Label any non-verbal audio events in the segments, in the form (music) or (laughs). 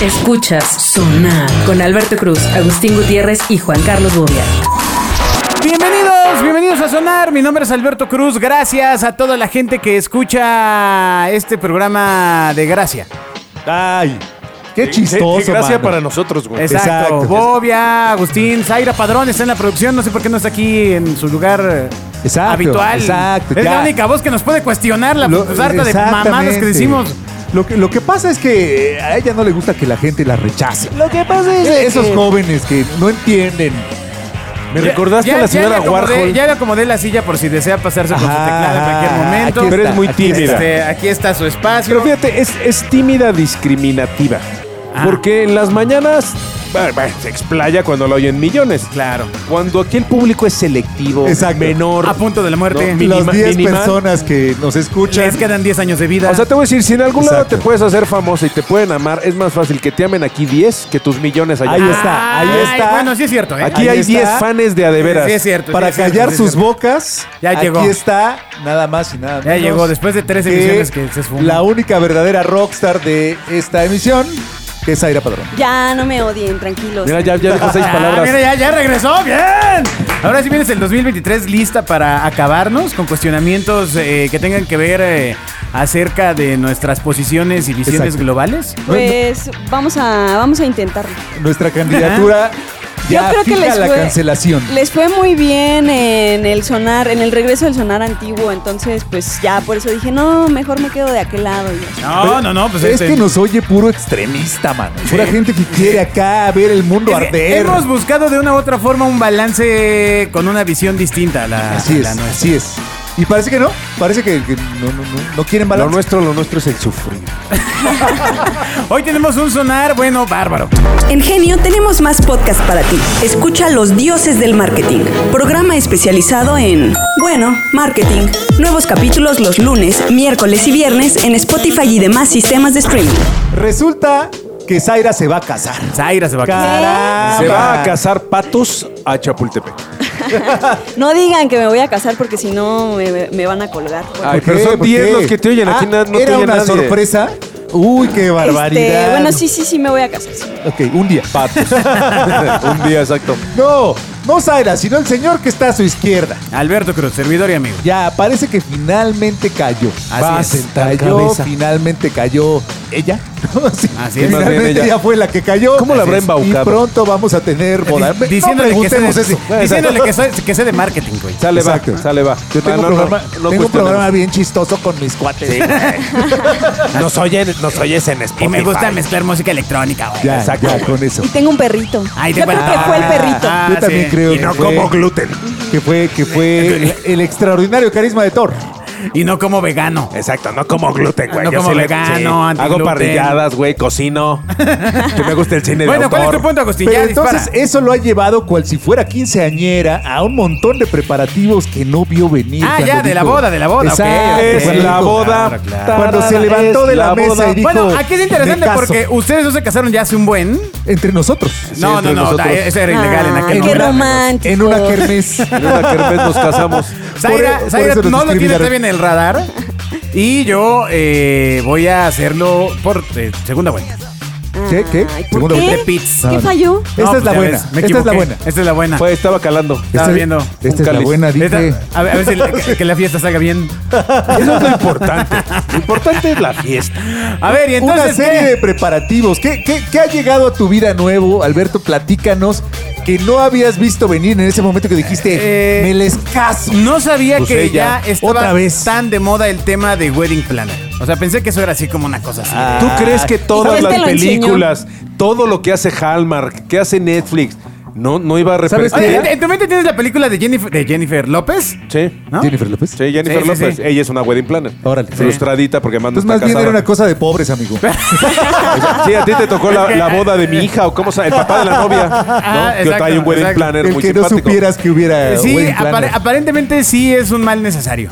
Escuchas Sonar con Alberto Cruz, Agustín Gutiérrez y Juan Carlos Bobia. Bienvenidos, bienvenidos a Sonar. Mi nombre es Alberto Cruz. Gracias a toda la gente que escucha este programa de Gracia. Ay, qué chistoso. Qué gracia mano. para nosotros, güey. Exacto. Exacto. Bobia, Agustín, Zaira Padrón está en la producción. No sé por qué no está aquí en su lugar Exacto, habitual. exacto, Es ya. la única voz que nos puede cuestionar la Lo- sarta de mamadas que decimos. Lo que, lo que pasa es que a ella no le gusta que la gente la rechace. Lo que pasa es esos que- jóvenes que no entienden. Me recordaste a la señora le acomodé- Warhol. Ya le acomodé la silla por si desea pasarse con su Ajá, teclado en cualquier momento. aquí Pero es muy aquí tímida. está. Este, aquí está su espacio. Pero fíjate, es, es tímida discriminativa. Ah. Porque en las mañanas se explaya cuando lo oyen millones. Claro. Cuando aquí el público es selectivo, Exacto. menor. A punto de la muerte. No, Las 10 minimal. personas que nos escuchan. Les quedan 10 años de vida. O sea, te voy a decir, si en algún lado te puedes hacer famosa y te pueden amar, es más fácil que te amen aquí 10 que tus millones allá. Ahí está, ahí Ay, está. Bueno, sí es cierto, ¿eh? Aquí Ahí hay está. 10 fans de a de veras. Sí es cierto. Para sí es cierto, callar sí sus cierto. bocas, Ya aquí llegó. está nada más y nada Ya menos llegó, después de tres emisiones que se esfumó. La única verdadera rockstar de esta emisión, que es Aira Padrón. Ya, no me odien, tranquilos. Mira, ya, ya dijo seis Ah, palabras. mira, ya, ya regresó, bien. Ahora sí vienes el 2023 lista para acabarnos con cuestionamientos eh, que tengan que ver eh, acerca de nuestras posiciones y visiones Exacto. globales. Pues vamos a, vamos a intentarlo. Nuestra candidatura ya Yo creo que les la fue, cancelación. les fue muy bien en el sonar, en el regreso del sonar antiguo, entonces pues ya por eso dije, no, mejor me quedo de aquel lado. y así. No, no, no, pues es este- que nos oye puro extremista, mano. Pura gente que quiere acá ver el mundo Es arder. Hemos buscado de una u otra forma un balance con una visión distinta a la, Así a es, la nuestra. así es. Y parece que no, parece que, que no, no, no, no quieren Lo balance. nuestro, lo nuestro es el sufrir. (laughs) Hoy tenemos un sonar, bueno, bárbaro. En Genio tenemos más podcast para ti. Escucha Los Dioses del Marketing, programa especializado en, bueno, marketing. Nuevos capítulos los lunes, miércoles y viernes en Spotify y demás sistemas de streaming. Resulta que Zaira se va a casar. Zaira se va a casar. Caramba. Se va a cazar patos a Chapultepec. (laughs) No digan que me voy a casar porque si no me, me van a colgar. Ay, ¿Por pero son ¿Por 10 qué? los que te oyen. Aquí Ah, no te ¿Era oye una nadie. sorpresa? Uy, qué barbaridad. Este, bueno, sí, sí, sí me voy a casar. sí. Ok, un día. Patos. (laughs) (laughs) Un día exacto. No, no Zaira, sino el señor que está a su izquierda. Alberto Cruz, servidor y amigo. Ya, parece que finalmente cayó. Así Va a es. sentar Cayó, cabeza. finalmente cayó ella. (laughs) Sí, Así es. Más bien Finalmente ella. ella fue la que cayó. ¿Cómo la Así habrá es. embaucado? Y pronto vamos a tener boda. Di- Diciéndole, que, sé preguntemos de, eso. diciéndole que, soy- que sé de marketing, güey. Sale, Exacto. va. Sale, va. Yo tengo, Ah, no, un no, programa, no tengo un cuestionemos. programa bien chistoso con mis cuates. Nos, oyen, (laughs) nos oyes en Spotify. Y me gusta mezclar música electrónica, güey. Ya, Exacto. ya, con eso. Y tengo un perrito. Ay, te Yo creo que fue el perrito. Ah, Yo también sí. Creo Y que no fue, como gluten. que fue, que fue el, el extraordinario carisma de Thor. Y no como vegano. Exacto, no como gluten, güey. No Yo como sí le- vegano, sí. antigluten. Hago parrilladas, güey, cocino. (laughs) que me gusta el cine de Bueno, ¿cuál es autor. tu punto, Agustín? Pero ya entonces dispara. eso lo ha llevado cual si fuera quinceañera a un montón de preparativos que no vio venir. Ah, cuando ya, de la dijo- boda, de la boda, ok, Exacto, ok. Es cuando la dijo- boda. Claro, claro. Cuando se levantó de la, mesa boda. y dijo. Bueno, aquí es interesante porque ustedes dos se casaron ya hace un buen. Entre nosotros. No, no, entre no, nosotros. da- eso era ilegal en Ay, aquel qué momento. romántico. En una kermés. (laughs) En una kermés nos casamos. Zaira, Por- por Zaira eso nos no lo tiene discriminaron. todavía en el radar. Y yo eh, voy a hacerlo por eh, segunda vuelta. ¿Qué? ¿Qué? Ay, ¿por Segunda qué? pits. ¿Qué falló? Esta No, es la buena. ves, me Esta es la buena. Esta es la buena. Pues estaba calando. Estaba Esta- viendo. Esta es la cáliz. buena, dije. Esta- a ver, a ver si la- que, que la fiesta salga bien. Eso es lo importante. Lo importante es la fiesta. A ver, y entonces. una serie ¿qué? de preparativos. ¿Qué, qué, qué ha llegado a tu vida nuevo, Alberto? Platícanos que no habías visto venir en ese momento que dijiste, Eh, me les caso. No sabía Pues que ella, ya estaba otra vez. tan de moda el tema de Wedding Planner. O sea, pensé que eso era así como una cosa así. Ah. ¿Tú crees que todas ¿Quién te las lo enseñó? películas, todo lo que hace Hallmark, que hace Netflix, no, no iba a ¿Sabes representar? qué? Oye, ¿en tu mente tienes la película de Jennifer, de Jennifer López? Sí. ¿No? Jennifer López. Sí, Jennifer Sí, sí, López. sí. Ella es una wedding planner. Órale. Frustradita porque Entonces está más bien era una cosa de pobres, amigo. (laughs) Sí, a ti te tocó la, la boda de mi hija o cómo se el papá de la novia, ¿no? Ah, que exacto, trae un wedding exacto. planner El muy que no simpático. supieras que hubiera Sí, wedding planner. apare- aparentemente sí es un mal necesario.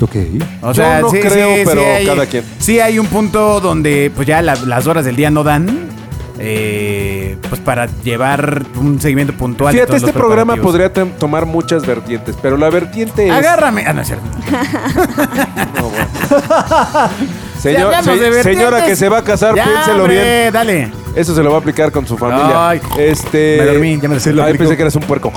Ok. O Yo sea, no sí, creo, sí, pero sí hay, cada quien. Sí hay un punto donde pues ya la- las horas del día no dan. Eh, pues para llevar un seguimiento puntual. de Fíjate, todos este los programa podría tomar muchas vertientes, pero la vertiente es... Agárrame. Ah, no es cierto. (laughs) No, bueno. (laughs) Señor- se- señora que se va a casar, Ya, piénselo hombre, bien. Dale. Eso se lo va a aplicar con su familia. Ay, este. me dormí, ya me lo Ay, pensé que eras un puerco.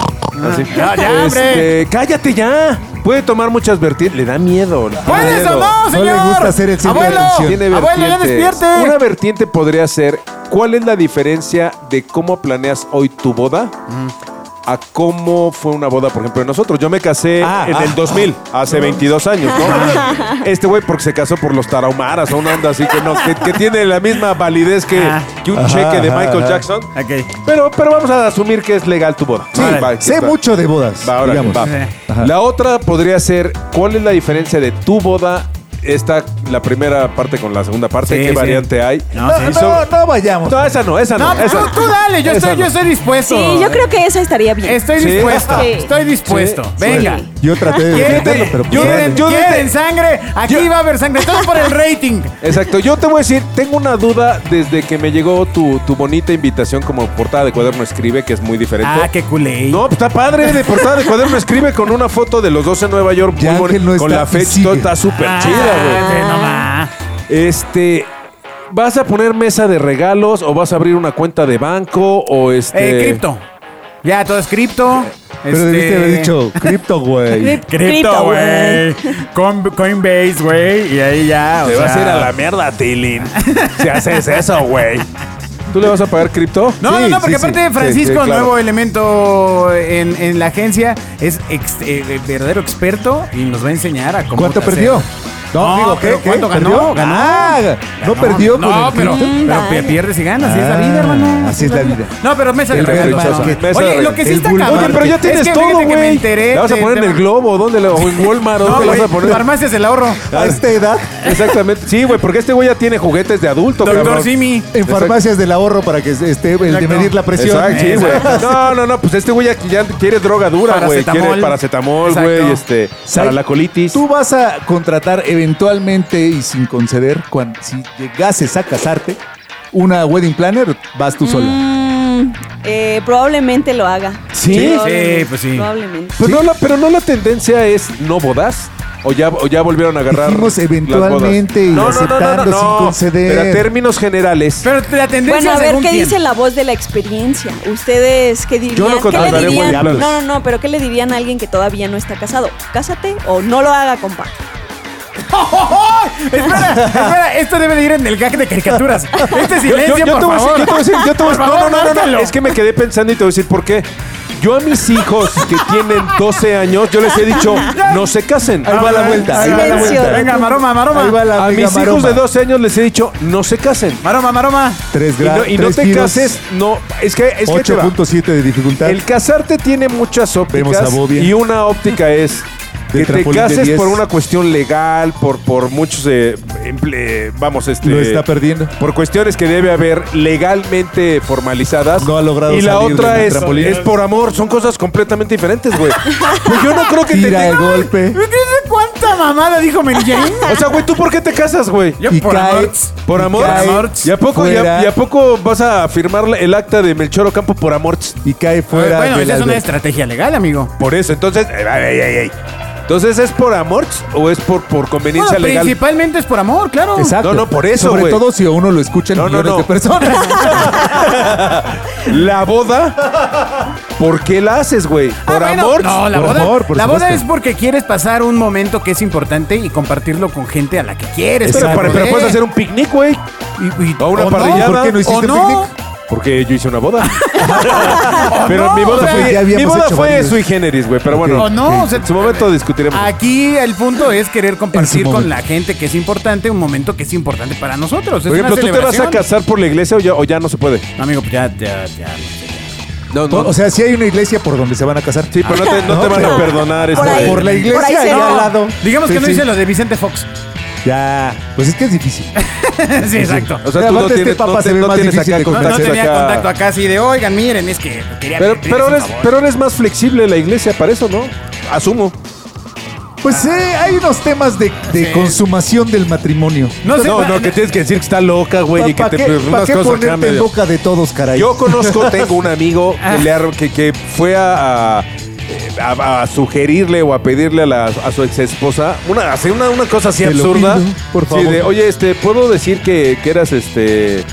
Así. Ya, ya, hombre. Este, cállate ya. Puede tomar muchas vertientes. Le da miedo. le da ¿Puedes miedo. o no, No le señor? gusta hacer el centro de Abuelo, atención. Tiene abuelo, ya vertientes. despierte. Una vertiente podría ser ¿cuál es la diferencia de cómo planeas hoy tu boda? A cómo fue una boda, por ejemplo, de nosotros. Yo me casé Ah, en ah, el 2000, hace 22 años, ¿no? Este güey porque se casó por los tarahumaras o una onda así que no, que, que tiene la misma validez que, Ah. que un Ajá, cheque de Michael ajá. Jackson. Ok. Pero, pero vamos a asumir que es legal tu boda. Sí, Va, va, sé va. mucho de bodas, Va, digamos. va. La otra podría ser, ¿cuál es la diferencia de tu boda? Esta, la primera parte con la segunda parte, Sí, ¿qué sí. variante hay? No, No, sí. No, no vayamos. No, esa no, esa no. No, esa tú, tú dale, yo estoy, no. yo estoy dispuesto. Sí, yo creo que esa estaría bien. Estoy Sí. dispuesto, Sí. estoy dispuesto. Sí. Venga. Sí. Yo traté de ¿Quieren, defenderlo, pero pues, quieren- yo sangre? Aquí yo- va a haber sangre. Todo por el (laughs) rating. Exacto, yo te voy a decir, tengo una duda desde que me llegó tu, tu bonita invitación como portada de cuaderno escribe, que es muy diferente. Ah, qué culé. No, pues está padre, de portada de cuaderno escribe con una foto de los dos en Nueva York, Ya muy bonita, no con está la fecha, está súper Ah, chida, güey. no más. Este, ¿vas a poner mesa de regalos o vas a abrir una cuenta de banco o este... Eh, cripto. Ya, todo es cripto. Pero Este, debiste haber dicho cripto, güey. (laughs) Cripto, güey. Con- Coinbase, güey. Y ahí ya. o Te vas a ir a la mierda, Tilín. si haces eso, güey. ¿Tú le vas a pagar cripto? No, no, Sí, no, porque sí, aparte Francisco, sí, claro. nuevo elemento en, en la agencia, es ex- eh, verdadero experto y nos va a enseñar a cómo ¿Cuánto hacer. perdió? No, No, digo, pero ¿qué? ¿cuánto ¿Qué? ganó? ¿Perdió? Ganó. Ah, no perdió No, con el pero, pierdes y ganas, así es la Ah, vida, hermano. así es la vida. No, pero mesa El de Oye, lo que sí está cabrón. Oye, pero ya es tienes que todo, que me güey. enteré ¿La vas a poner en el globo? ¿Dónde le, o en Walmart? No, ¿Dónde la güey, vas a poner? farmacias del ahorro. A esta edad, Exactamente. Sí, güey, porque este güey ya tiene juguetes de adulto, Doctor. Simi. en farmacias del ahorro para que esté el de medir la presión. Exacto, sí, güey. No, no, no, pues este güey ya, quiere droga dura, güey. Quiere paracetamol, güey, este, para la colitis. Tú vas a contratar eventualmente y sin conceder, cuando, si llegases a casarte, una wedding planner, vas tú sola. Mm, eh, probablemente lo haga. ¿Sí? Sí, pues sí. Probablemente. Pues no, la, pero no la tendencia es no bodas. O ya, o ya volvieron a agarrar. Dijimos las eventualmente y bodas. aceptando sin conceder. Pero a términos generales. Pero la tendencia Bueno, a ver, ¿qué quién? dice la voz de la experiencia? ¿Ustedes qué dirían? Yo no ¿Qué le contrataré dirían? wedding planners. No, no, no, pero ¿qué le dirían a alguien que todavía no está casado? Cásate o no lo haga, compa. (laughs) espera, espera, esto debe de ir en el gag de caricaturas. Este Yo- silencio, yo, yo por te voy a decir, favor. yo te voy a decir, yo te voy a decir- favor, no, no, no, no, es que me quedé pensando y te voy a decir por qué. Yo a mis hijos que tienen 12 años, yo les he dicho, no se casen. Ahí va la vuelta, ahí va la Silencio. vuelta. Venga, maroma, maroma. Ahí va la A mis hijos maroma. de 12 años les he dicho, no se casen. Maroma, maroma. Tres Y no, grados. y no te cases, no. Es que, es que te va. 8.7 de dificultad. El casarte tiene muchas Vemos a ópticas y una óptica es que te cases 10. por una cuestión legal, por, por muchos, eh, emple- vamos, este... Lo está perdiendo. Por cuestiones que debe haber legalmente formalizadas. No ha logrado Y la salir otra del es, trampolín. es por amor. Son cosas completamente diferentes, güey. pues yo no creo que te... Tira el golpe. ¿Qué sé cuánta mamada dijo Mary Jane? (laughs) O sea, güey, ¿tú por qué te casas, güey? Yo Y por cae- amor. ¿Por y amor? cae ¿Y a poco, y a, y a poco vas a firmar el acta de Melchor Ocampo por amor? Y cae fuera. bueno, del esa es una albergue. estrategia legal, amigo. Por eso, entonces... ey, ey, ey, ey. Entonces, ¿es por amor o es por, por conveniencia Bueno, legal? principalmente es por amor, claro. Exacto. No, no, por eso, Sobre güey. todo si a uno lo escuchan No, no, millones no. de personas. (laughs) La boda, ¿por qué la haces, güey? Ah, ¿Por bueno, amor? No, la Por boda, amor, por la boda supuesto. es porque quieres pasar un momento que es importante y compartirlo con gente a la que quieres. Pero, para- pero puedes hacer un picnic, güey. Y- y- o una no, parrillada. ¿Por qué no ¿O hiciste no? picnic? Porque yo hice una boda. (laughs) pero no, mi boda o sea, fue, ya habíamos mi boda hecho fue varios. sui generis, güey. Pero bueno, O no, o sea, en su momento discutiremos. Aquí el punto es querer compartir con la gente que es importante un momento que es importante para nosotros. Es Por ejemplo, una ¿tú te vas a celebración. casar por la iglesia o ya, o ya no se puede? No, amigo, pues ya, ya, ya. No, O sea, si hay una iglesia por donde se van a casar. Sí, pero no te, no te van a perdonar Por este. ahí. Por la Por iglesia ahí y al lado. Digamos que no sí. dice lo de Vicente Fox. Ya. Pues es que es difícil. (laughs) sí, exacto. O sea, tú no aparte este tienes, papa no se te- ve no más tienes difícil acá de No, no contacto tenía acá. contacto acá así de, oigan, miren, es que quería Pero, pedirles pero, un eres, favor". pero eres más flexible la iglesia para eso, ¿no? Asumo. Pues eh, hay unos temas de, de Sí. consumación del matrimonio. No sé, No, pa- no, que tienes que decir que está loca, güey, y que ¿Para te qué, pa' unas qué cosas acá ponerte en medio- boca de todos, caray? Yo conozco, tengo un amigo que, le ha- que, que fue a, a- a- a sugerirle o a pedirle a, la- a su ex esposa una, hacer una, una cosa así Te absurda. pido, por Sí, favor. de, oye, este, ¿puedo decir que, que eras este.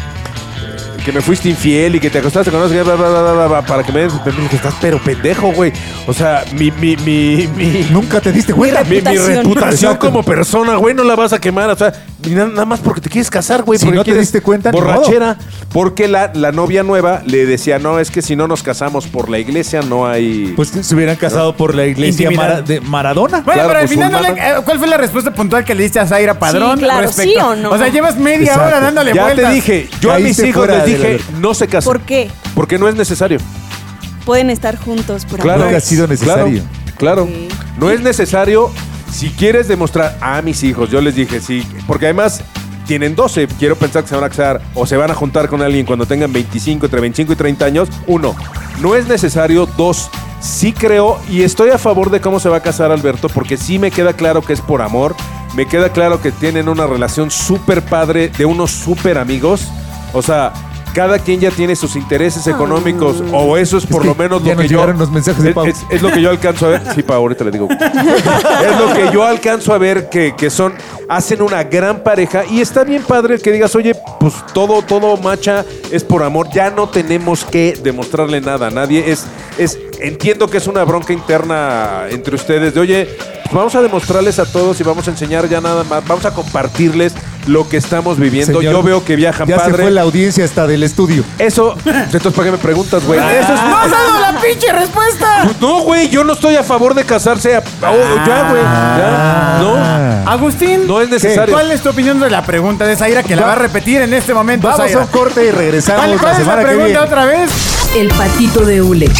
que me fuiste infiel y que te acostaste con bla, bla, bla, bla, bla, para que me des que estás pero pendejo, güey. O sea, mi, mi, mi, mi, Nunca te diste cuenta. mi, mi reputación. como persona, güey, no la vas a quemar. O sea, nada más porque te quieres casar, güey. Si porque no te diste cuenta, ni Borrachera. Porque la, la novia nueva le decía, no, es que si no nos casamos por la iglesia, no hay. Pues se hubieran casado por la iglesia Intimidad. Mara- de Maradona. Bueno, Claro, pero al pues, final, no le- musulmana. eh, ¿cuál fue la respuesta puntual que le diste a Zaira Padrón? Sí, claro, respecto? ¿sí o no? sea, llevas media Exacto. hora dándole ya vueltas. te dije, yo a mis Caíste hijos fuera les de la dije, no se casen. ¿Por qué? Porque no es necesario. Pueden estar juntos por Claro. amor. Nunca ha sido necesario. Claro, claro. Sí. No es necesario. Si quieres demostrar a mis hijos, yo les dije, sí, porque además tienen 12, quiero pensar que se van a casar o se van a juntar con alguien cuando tengan 25, entre 25 y 30 años. Uno, no es necesario. Dos, sí creo y estoy a favor de cómo se va a casar Alberto, porque sí me queda claro que es por amor. Me queda claro que tienen una relación súper padre de unos súper amigos. O sea, cada quien ya tiene sus intereses económicos, o eso es por que lo menos lo que yo. llegaron los mensajes de es, Pau. es- es lo que yo alcanzo a ver. Sí, Pau, ahorita le digo. es lo que yo alcanzo a ver que, que son, hacen una gran pareja y está bien padre el que digas, oye, pues todo, todo macha es por amor, ya no tenemos que demostrarle nada a nadie. Es, es, entiendo que es una bronca interna entre ustedes de, oye, pues vamos a demostrarles a todos y vamos a enseñar ya nada más, vamos a compartirles lo que estamos viviendo. Señor, yo veo que viajan Ya padre. se fue la audiencia hasta del estudio. Eso, entonces, ¿para qué me preguntas, güey? Eso es ¡No has dado la pinche respuesta! pues no, güey, yo no estoy a favor de casarse. a- oh, ya, güey. Ya. No, Ah. Agustín, no es necesario. ¿cuál es tu opinión de la pregunta de Zaira que la va a repetir en este momento, Vamos a Zaira? un corte y regresamos ¿Cuál, cuál la es la semana que pregunta viene. otra vez? El patito de hule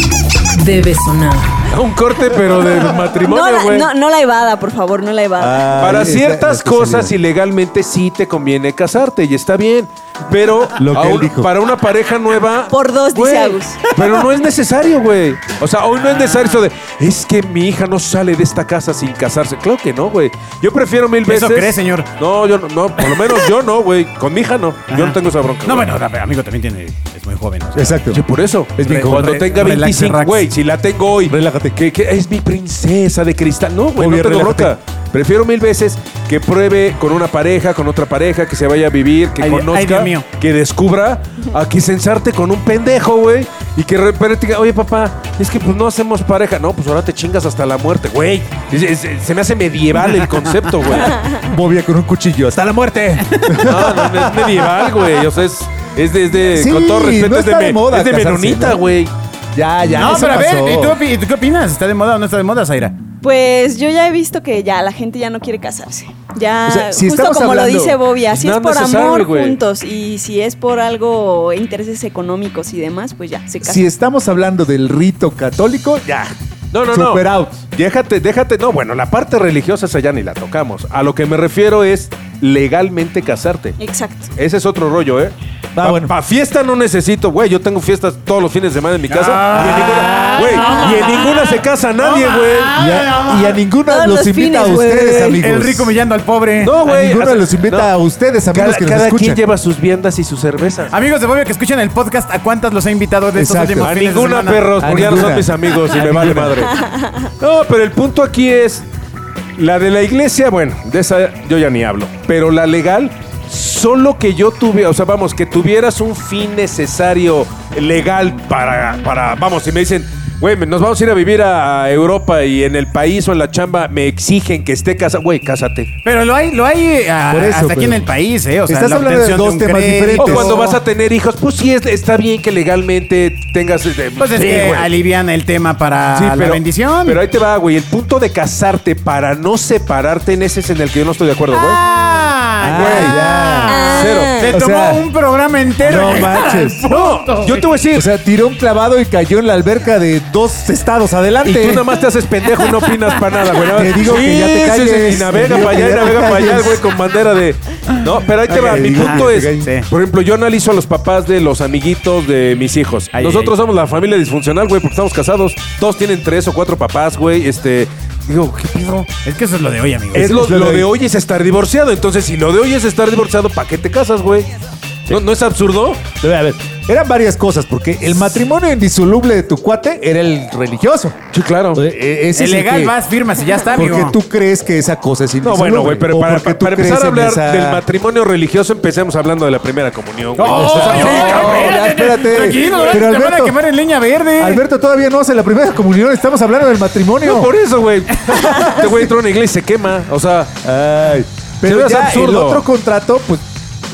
debe sonar. Un corte, pero de (laughs) No matrimonio, la, güey. no, no la evada, por favor, no la evada. Ah, Para ciertas cosas ilegalmente sí te conviene casarte y está bien. Pero Lo que a él un- dijo. para una pareja nueva. Por dos, dice güey, Agus. Pero no es necesario, güey. O sea, hoy no es necesario eso de. (laughs) Es que mi hija no sale de esta casa sin casarse. Claro que no, güey. Yo prefiero mil veces. ¿Eso cree, señor? No, yo no, no, por lo menos yo no, güey. Con mi hija no. Yo no tengo esa bronca. No, güey. bueno, amigo también tiene, es muy joven. o sea. Exacto. Sí, por eso. Es bien Cuando joven. tenga Relax, 25, relax. güey, si la tengo hoy. Relájate. Que, que es mi princesa de cristal. No, güey, no Obvio, tengo relájate. bronca. Prefiero mil veces que pruebe con una pareja, con otra pareja, que se vaya a vivir, que Ay, ay, conozca, Dios mío. que descubra, a que se ensarte con un pendejo, güey. Y que de repente diga, oye, papá, es que pues no hacemos pareja. No, pues ahora te chingas hasta la muerte, güey. Es- es- se me hace medieval el concepto, güey. (laughs) Movía con un cuchillo. ¡Hasta la muerte! (laughs) No, no, no, es medieval, güey. O sea, es, es de, es de- Sí, con todo respeto, no es de, está me- de moda es de casarse, menonita, ¿no? güey. ya, ya. no, eso pero a ver, pasó. ¿y tú, opi- y tú qué opinas? ¿Está de moda o no está de moda, Zaira? Pues yo ya he visto que ya la gente ya no quiere casarse. Ya, O sea, si justo como lo dice Bobby, así es por amor juntos. Y si es por algo, intereses económicos y demás, pues ya, se casan. Si estamos hablando del rito católico, ya. No, no, Super no. out. Déjate, déjate. No, bueno, la parte religiosa esa ya ni la tocamos. A lo que me refiero es legalmente casarte. Exacto. Ese es otro rollo, ¿eh? Ah, Pa- bueno. pa fiesta no necesito, güey. Yo tengo fiestas todos los fines de semana en mi casa. Ah, y en ninguna, güey, y en ninguna se casa nadie, güey. Y a, y a ninguna Todos los los invita a fines, güey. ustedes, amigos. El rico humillando al pobre. No, A güey. ninguno hasta- los invita no. a ustedes, amigos Cada, que nos cada escuchan. quien lleva sus viandas y sus cervezas. Amigos de Bobia que escuchan el podcast, ¿a cuántas los ha invitado de estos Exacto. últimos A fines de ninguna, semana? perros, A porque ya no son ninguna. mis amigos y me vale madre. No, pero el punto aquí es. La de la iglesia, bueno, de esa yo ya ni hablo. Pero la legal, solo que yo tuve, o sea, vamos, que tuvieras un fin necesario legal para, para vamos, si me dicen, güey, nos vamos a ir a vivir a, a Europa y en el país o en la chamba me exigen que esté casado, güey, cásate. Pero lo hay, lo hay ah, Por eso, hasta aquí en el país, ¿eh? O sea, Estás la hablando de obtención dos un temas crédito. O diferentes. cuando vas a tener hijos, pues sí, es- está bien que legalmente tengas... este, Pues es sí, que güey. alivian el tema para Sí, la bendición. Pero ahí te va, güey. El punto de casarte para no separarte, en ese es en el que yo no estoy de acuerdo, güey. Ah, güey, ya. Se O tomó sea, un programa entero. no (laughs) manches. punto. Yo te voy a decir. O sea, tiró un clavado y cayó en la alberca de dos estados adelante. y tú nada más te haces pendejo y no opinas para nada, güey. Te digo que ya te sí, calles. sí, y navega para allá y navega para allá, güey, con bandera de. No, pero ahí te Ok, va. Mi punto es, por ejemplo, yo analizo a los papás de los amiguitos de mis hijos. Ay, Nosotros ay. somos la familia disfuncional, güey, porque estamos casados. Todos tienen tres o cuatro papás, güey. Este. Digo, ¿qué pedo? Es que eso es lo de hoy, amigo. Es lo, es lo lo de de hoy es estar divorciado. Entonces, si lo de hoy es estar divorciado, ¿para qué te casas, güey? ¿No, ¿No es absurdo? A ver, eran varias cosas, porque el matrimonio indisoluble de tu cuate era el religioso. Sí, claro. Eh, ese El legal que- vas, firmas y ya está, amigo. Porque tú crees que esa cosa es No, indisoluble. bueno, güey, pero o para, porque tú para empezar crees a en hablar esa- del matrimonio religioso, empecemos hablando de la primera comunión, güey. No, Sí, no, ya, espérate. Tranquilo, Pero te van a Alberto- quemar en leña verde. Alberto todavía no hace la primera comunión, estamos hablando del matrimonio. No, por eso, güey. Este güey entró a una iglesia y se quema. O sea, Ay, pero Se ve ya absurdo. el otro contrato, pues,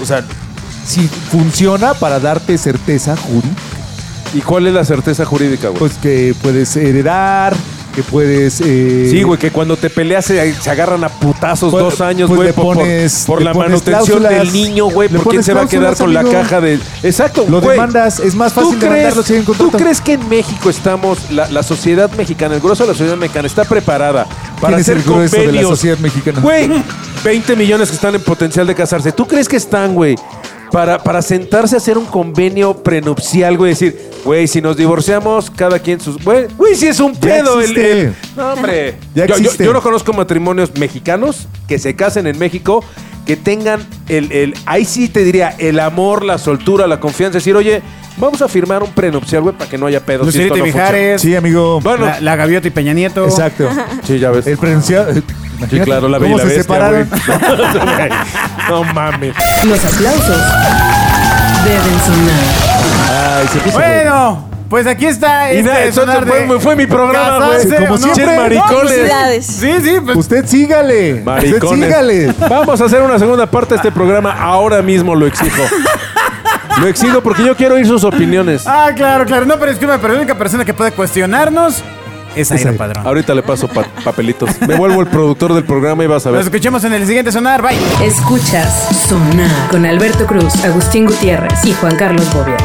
o sea, si funciona para darte certeza jurídica, ¿y cuál es la certeza jurídica, güey? pues que puedes heredar, que puedes... eh, Sí, güey, que cuando te peleas se, se agarran a putazos Pues- dos años, pues güey, por, por- pones- por le la manutención del niño, güey. le ¿Por quién se va a quedar con la caja de...? Exacto, Lo demandas, es más fácil ¿Tú crees, si ¿Tú crees que en México estamos, la, la sociedad mexicana, el grueso de la sociedad mexicana está preparada para ¿Quién es hacer el grueso de la sociedad mexicana? Güey, 20 millones que están en potencial de casarse. ¿Tú crees que están, güey? Para, para sentarse a hacer un convenio prenupcial, güey, decir, güey, si nos divorciamos, cada quien sus. Güey, güey, si es un Ya pedo. el- el- no, hombre. Ya Yo- yo, existe. yo no conozco matrimonios mexicanos que se casen en México, que tengan el, el. Ahí sí te diría, el amor, la soltura, la confianza. Decir, oye, vamos a firmar un prenupcial, güey, para que no haya pedos. si Lucerito esto y no funciona". Mijares. Sí, amigo. Bueno, la, la Gaviota y Peña Nieto. Exacto. (laughs) sí, ya ves. El pronunciado... Sí, claro, la ¿Cómo bella se bestia, separaron? güey. (laughs) no mames. Los aplausos deben sonar. Ay, se puso Bueno, pues aquí está Y este nada, de fue, fue mi programa, güey. como siempre. No, maricones. Felicidades. Sí, sí, pues Usted sígale. Usted Maricones. sígale. Vamos a hacer una segunda parte de este programa. Ahora mismo lo exijo. Lo exijo porque yo quiero oír sus opiniones. Ah, claro, claro. No, pero es que pero la única persona que puede cuestionarnos es Airo. Padrón. Ahorita le paso pa- papelitos. Me vuelvo el productor del programa y vas a Nos ver. escuchemos en el siguiente sonar. Bye. Escuchas Sonar con Alberto Cruz, Agustín Gutiérrez y Juan Carlos Bobia.